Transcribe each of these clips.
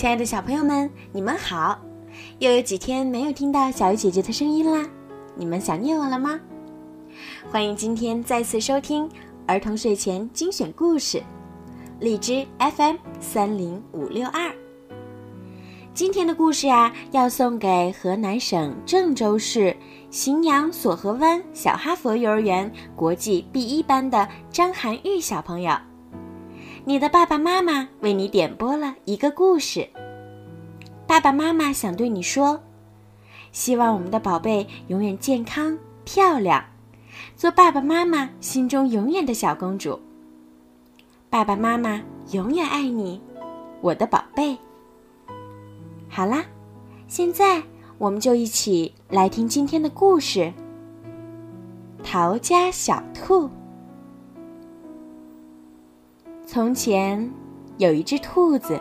亲爱的小朋友们，你们好！又有几天没有听到小鱼姐姐的声音啦，你们想念我了吗？欢迎今天再次收听儿童睡前精选故事，荔枝 FM 三零五六二。今天的故事呀，要送给河南省郑州市荥阳索河湾小哈佛幼儿园国际 B 一班的张涵玉小朋友。你的爸爸妈妈为你点播了一个故事。爸爸妈妈想对你说：希望我们的宝贝永远健康漂亮，做爸爸妈妈心中永远的小公主。爸爸妈妈永远爱你，我的宝贝。好啦，现在我们就一起来听今天的故事《逃家小兔》。从前有一只兔子，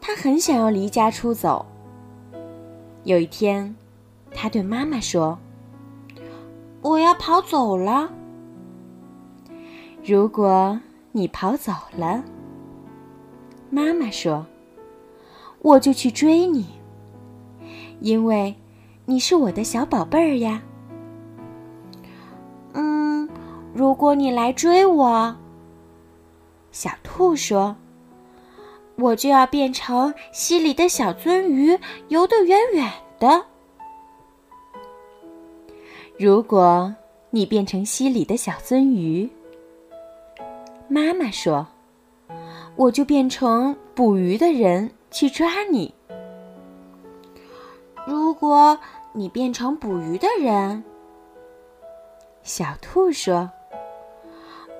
它很想要离家出走。有一天，它对妈妈说：“我要跑走了。如果你跑走了，妈妈说，我就去追你，因为你是我的小宝贝儿呀。嗯，如果你来追我。”小兔说：“我就要变成溪里的小鳟鱼，游得远远的。如果你变成溪里的小鳟鱼，妈妈说，我就变成捕鱼的人去抓你。如果你变成捕鱼的人，小兔说。”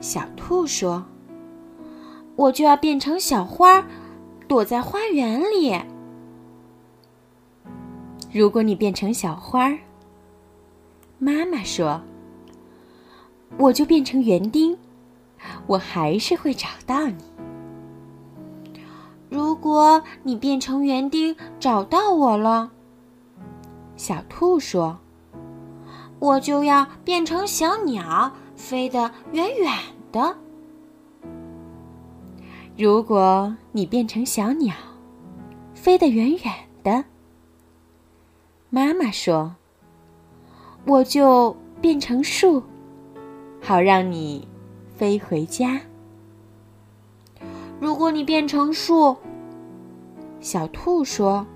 小兔说：“我就要变成小花，躲在花园里。如果你变成小花，妈妈说，我就变成园丁，我还是会找到你。如果你变成园丁找到我了，小兔说，我就要变成小鸟。”飞得远远的。如果你变成小鸟，飞得远远的，妈妈说，我就变成树，好让你飞回家。如果你变成树，小兔说，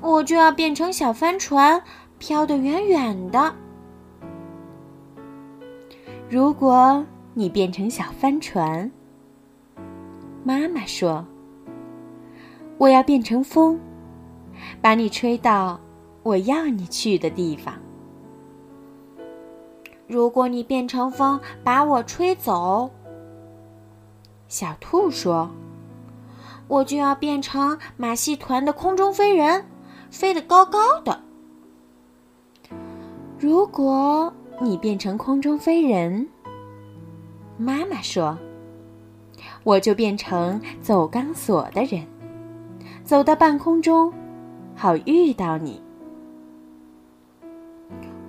我就要变成小帆船，飘得远远的。如果你变成小帆船，妈妈说：“我要变成风，把你吹到我要你去的地方。”如果你变成风把我吹走，小兔说：“我就要变成马戏团的空中飞人，飞得高高的。”如果。你变成空中飞人，妈妈说：“我就变成走钢索的人，走到半空中，好遇到你。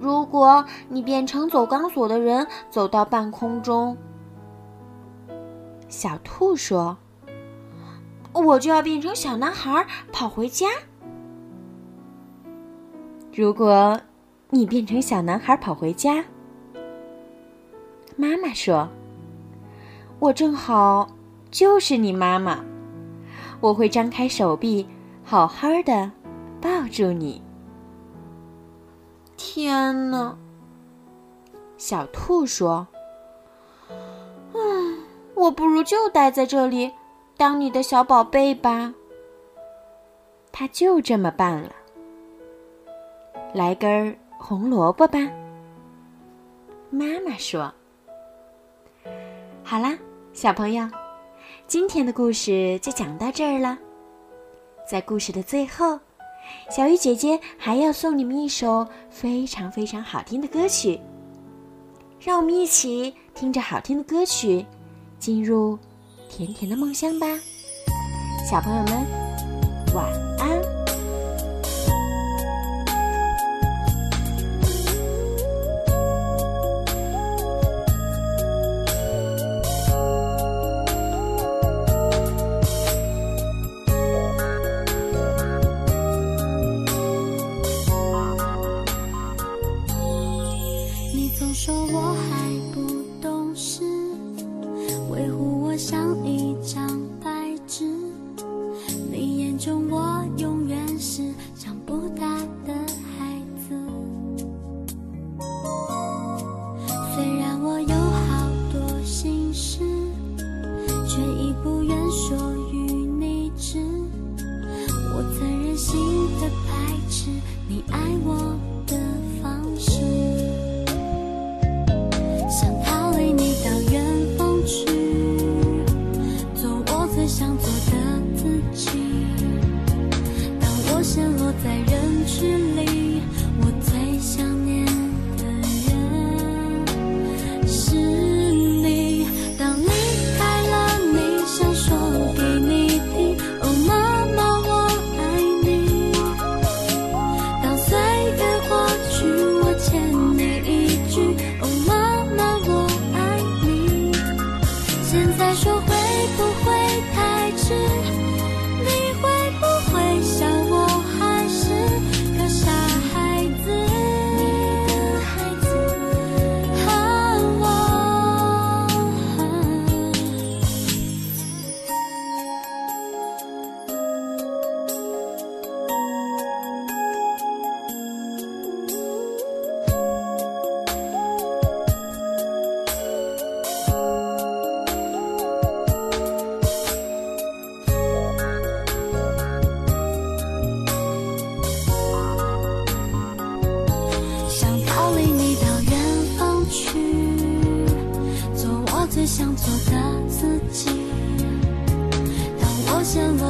如果你变成走钢索的人，走到半空中，小兔说：我就要变成小男孩跑回家。如果。”你变成小男孩跑回家，妈妈说：“我正好就是你妈妈，我会张开手臂，好好的抱住你。”天哪！小兔说：“嗯，我不如就待在这里，当你的小宝贝吧。”他就这么办了，来根儿。红萝卜吧，妈妈说：“好啦，小朋友，今天的故事就讲到这儿了。在故事的最后，小鱼姐姐还要送你们一首非常非常好听的歌曲。让我们一起听着好听的歌曲，进入甜甜的梦乡吧，小朋友们，晚安。中我永远是长不大的孩子。虽然我有好多心事却已不愿说与你知。我曾任性的排斥你爱我的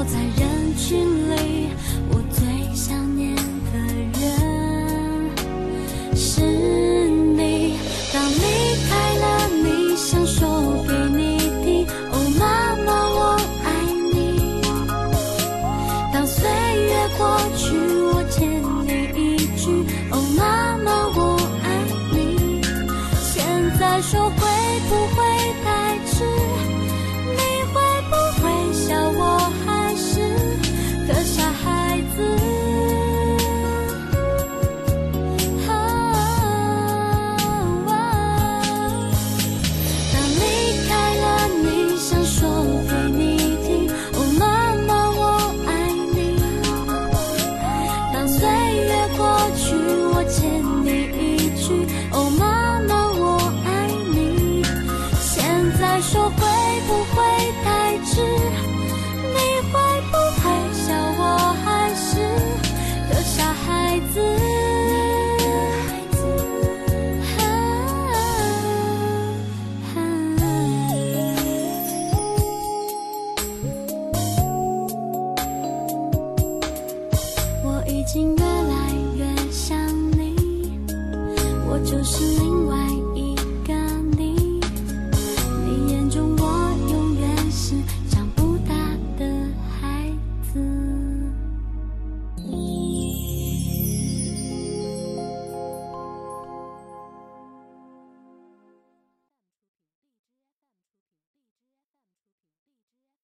在人